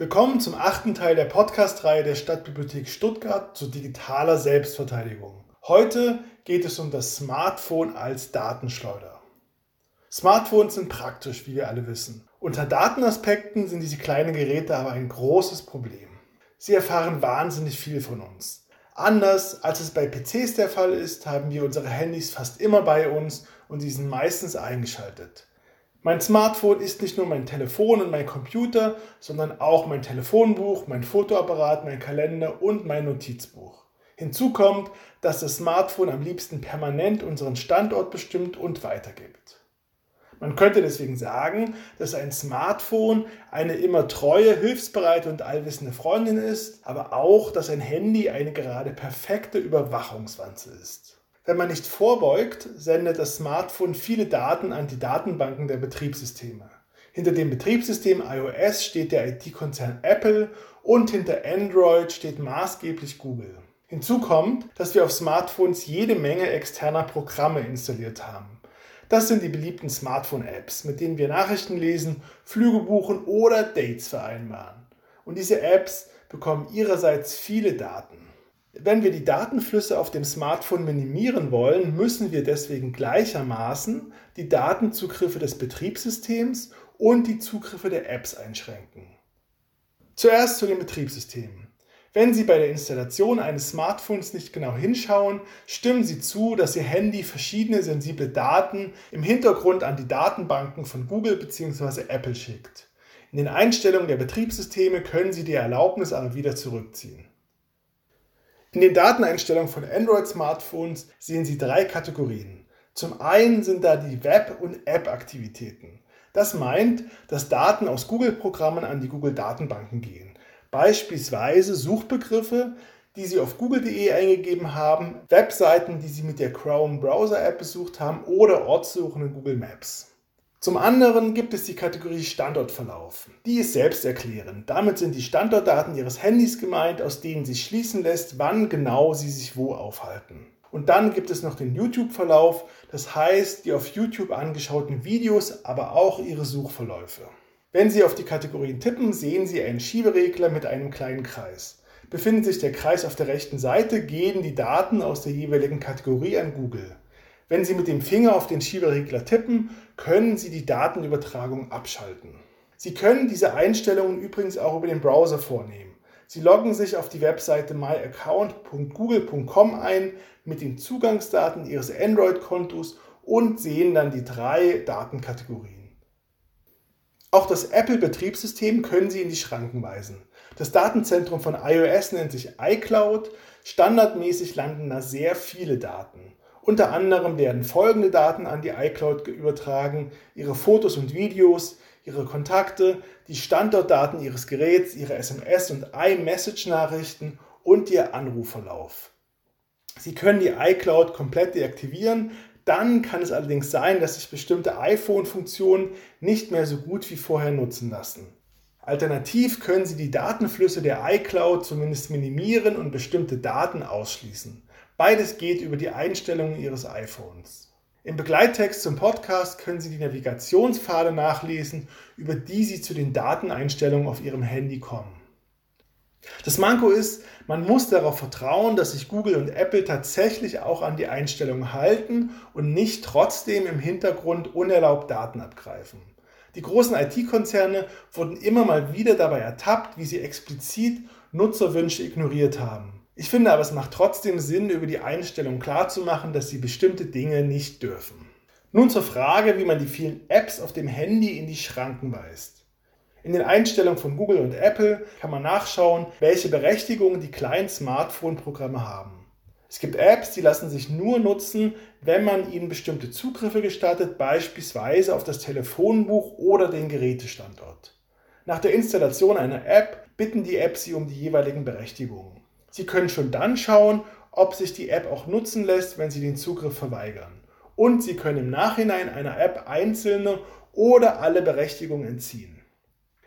Willkommen zum achten Teil der Podcast-Reihe der Stadtbibliothek Stuttgart zu digitaler Selbstverteidigung. Heute geht es um das Smartphone als Datenschleuder. Smartphones sind praktisch, wie wir alle wissen. Unter Datenaspekten sind diese kleinen Geräte aber ein großes Problem. Sie erfahren wahnsinnig viel von uns. Anders als es bei PCs der Fall ist, haben wir unsere Handys fast immer bei uns und sie sind meistens eingeschaltet. Mein Smartphone ist nicht nur mein Telefon und mein Computer, sondern auch mein Telefonbuch, mein Fotoapparat, mein Kalender und mein Notizbuch. Hinzu kommt, dass das Smartphone am liebsten permanent unseren Standort bestimmt und weitergibt. Man könnte deswegen sagen, dass ein Smartphone eine immer treue, hilfsbereite und allwissende Freundin ist, aber auch, dass ein Handy eine gerade perfekte Überwachungswanze ist. Wenn man nicht vorbeugt, sendet das Smartphone viele Daten an die Datenbanken der Betriebssysteme. Hinter dem Betriebssystem iOS steht der IT-Konzern Apple und hinter Android steht maßgeblich Google. Hinzu kommt, dass wir auf Smartphones jede Menge externer Programme installiert haben. Das sind die beliebten Smartphone-Apps, mit denen wir Nachrichten lesen, Flüge buchen oder Dates vereinbaren. Und diese Apps bekommen ihrerseits viele Daten. Wenn wir die Datenflüsse auf dem Smartphone minimieren wollen, müssen wir deswegen gleichermaßen die Datenzugriffe des Betriebssystems und die Zugriffe der Apps einschränken. Zuerst zu den Betriebssystemen. Wenn Sie bei der Installation eines Smartphones nicht genau hinschauen, stimmen Sie zu, dass Ihr Handy verschiedene sensible Daten im Hintergrund an die Datenbanken von Google bzw. Apple schickt. In den Einstellungen der Betriebssysteme können Sie die Erlaubnis aber wieder zurückziehen. In den Dateneinstellungen von Android-Smartphones sehen Sie drei Kategorien. Zum einen sind da die Web- und App-Aktivitäten. Das meint, dass Daten aus Google-Programmen an die Google-Datenbanken gehen. Beispielsweise Suchbegriffe, die Sie auf google.de eingegeben haben, Webseiten, die Sie mit der Chrome Browser App besucht haben oder Ortssuchen in Google Maps. Zum anderen gibt es die Kategorie Standortverlauf. Die ist selbsterklärend. Damit sind die Standortdaten Ihres Handys gemeint, aus denen sich schließen lässt, wann genau Sie sich wo aufhalten. Und dann gibt es noch den YouTube-Verlauf, das heißt die auf YouTube angeschauten Videos, aber auch Ihre Suchverläufe. Wenn Sie auf die Kategorien tippen, sehen Sie einen Schieberegler mit einem kleinen Kreis. Befindet sich der Kreis auf der rechten Seite, gehen die Daten aus der jeweiligen Kategorie an Google. Wenn Sie mit dem Finger auf den Schieberegler tippen, können Sie die Datenübertragung abschalten. Sie können diese Einstellungen übrigens auch über den Browser vornehmen. Sie loggen sich auf die Webseite myaccount.google.com ein mit den Zugangsdaten Ihres Android-Kontos und sehen dann die drei Datenkategorien. Auch das Apple-Betriebssystem können Sie in die Schranken weisen. Das Datenzentrum von iOS nennt sich iCloud. Standardmäßig landen da sehr viele Daten. Unter anderem werden folgende Daten an die iCloud übertragen, Ihre Fotos und Videos, Ihre Kontakte, die Standortdaten Ihres Geräts, Ihre SMS- und iMessage-Nachrichten und Ihr Anrufverlauf. Sie können die iCloud komplett deaktivieren, dann kann es allerdings sein, dass sich bestimmte iPhone-Funktionen nicht mehr so gut wie vorher nutzen lassen. Alternativ können Sie die Datenflüsse der iCloud zumindest minimieren und bestimmte Daten ausschließen. Beides geht über die Einstellungen Ihres iPhones. Im Begleittext zum Podcast können Sie die Navigationspfade nachlesen, über die Sie zu den Dateneinstellungen auf Ihrem Handy kommen. Das Manko ist, man muss darauf vertrauen, dass sich Google und Apple tatsächlich auch an die Einstellungen halten und nicht trotzdem im Hintergrund unerlaubt Daten abgreifen. Die großen IT-Konzerne wurden immer mal wieder dabei ertappt, wie sie explizit Nutzerwünsche ignoriert haben. Ich finde aber, es macht trotzdem Sinn, über die Einstellung klarzumachen, dass sie bestimmte Dinge nicht dürfen. Nun zur Frage, wie man die vielen Apps auf dem Handy in die Schranken weist. In den Einstellungen von Google und Apple kann man nachschauen, welche Berechtigungen die kleinen Smartphone-Programme haben. Es gibt Apps, die lassen sich nur nutzen, wenn man ihnen bestimmte Zugriffe gestattet, beispielsweise auf das Telefonbuch oder den Gerätestandort. Nach der Installation einer App bitten die Apps sie um die jeweiligen Berechtigungen. Sie können schon dann schauen, ob sich die App auch nutzen lässt, wenn Sie den Zugriff verweigern. Und Sie können im Nachhinein einer App einzelne oder alle Berechtigungen entziehen.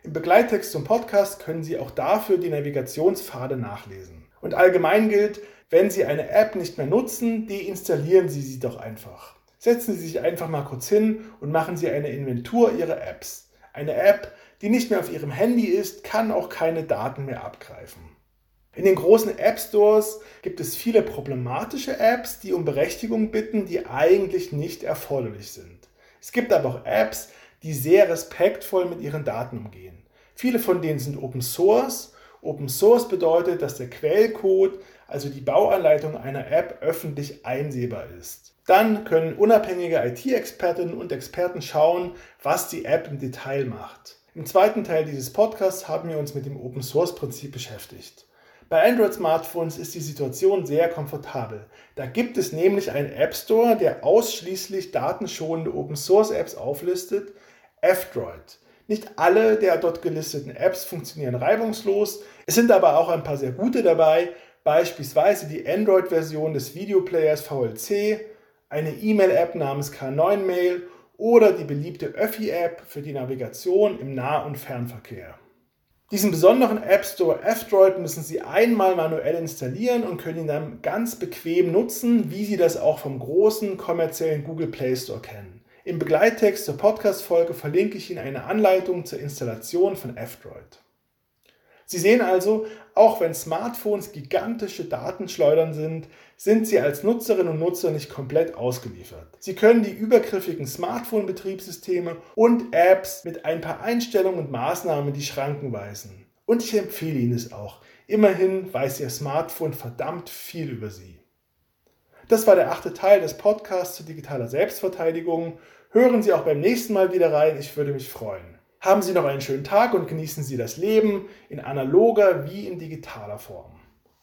Im Begleittext zum Podcast können Sie auch dafür die Navigationspfade nachlesen. Und allgemein gilt, wenn Sie eine App nicht mehr nutzen, deinstallieren Sie sie doch einfach. Setzen Sie sich einfach mal kurz hin und machen Sie eine Inventur Ihrer Apps. Eine App, die nicht mehr auf ihrem Handy ist, kann auch keine Daten mehr abgreifen. In den großen App Stores gibt es viele problematische Apps, die um Berechtigung bitten, die eigentlich nicht erforderlich sind. Es gibt aber auch Apps, die sehr respektvoll mit ihren Daten umgehen. Viele von denen sind Open Source. Open Source bedeutet, dass der Quellcode, also die Bauanleitung einer App, öffentlich einsehbar ist. Dann können unabhängige IT-Expertinnen und Experten schauen, was die App im Detail macht. Im zweiten Teil dieses Podcasts haben wir uns mit dem Open Source Prinzip beschäftigt. Bei Android-Smartphones ist die Situation sehr komfortabel. Da gibt es nämlich einen App Store, der ausschließlich datenschonende Open Source Apps auflistet, F-Droid. Nicht alle der dort gelisteten Apps funktionieren reibungslos, es sind aber auch ein paar sehr gute dabei, beispielsweise die Android-Version des Videoplayers VLC, eine E-Mail-App namens K9 Mail oder die beliebte Öffi-App für die Navigation im Nah- und Fernverkehr. Diesen besonderen App Store F-Droid müssen Sie einmal manuell installieren und können ihn dann ganz bequem nutzen, wie Sie das auch vom großen kommerziellen Google Play Store kennen. Im Begleittext zur Podcast-Folge verlinke ich Ihnen eine Anleitung zur Installation von F-Droid. Sie sehen also, auch wenn Smartphones gigantische Datenschleudern sind, sind Sie als Nutzerinnen und Nutzer nicht komplett ausgeliefert. Sie können die übergriffigen Smartphone-Betriebssysteme und Apps mit ein paar Einstellungen und Maßnahmen die Schranken weisen. Und ich empfehle Ihnen es auch. Immerhin weiß Ihr Smartphone verdammt viel über Sie. Das war der achte Teil des Podcasts zu digitaler Selbstverteidigung. Hören Sie auch beim nächsten Mal wieder rein, ich würde mich freuen. Haben Sie noch einen schönen Tag und genießen Sie das Leben in analoger wie in digitaler Form.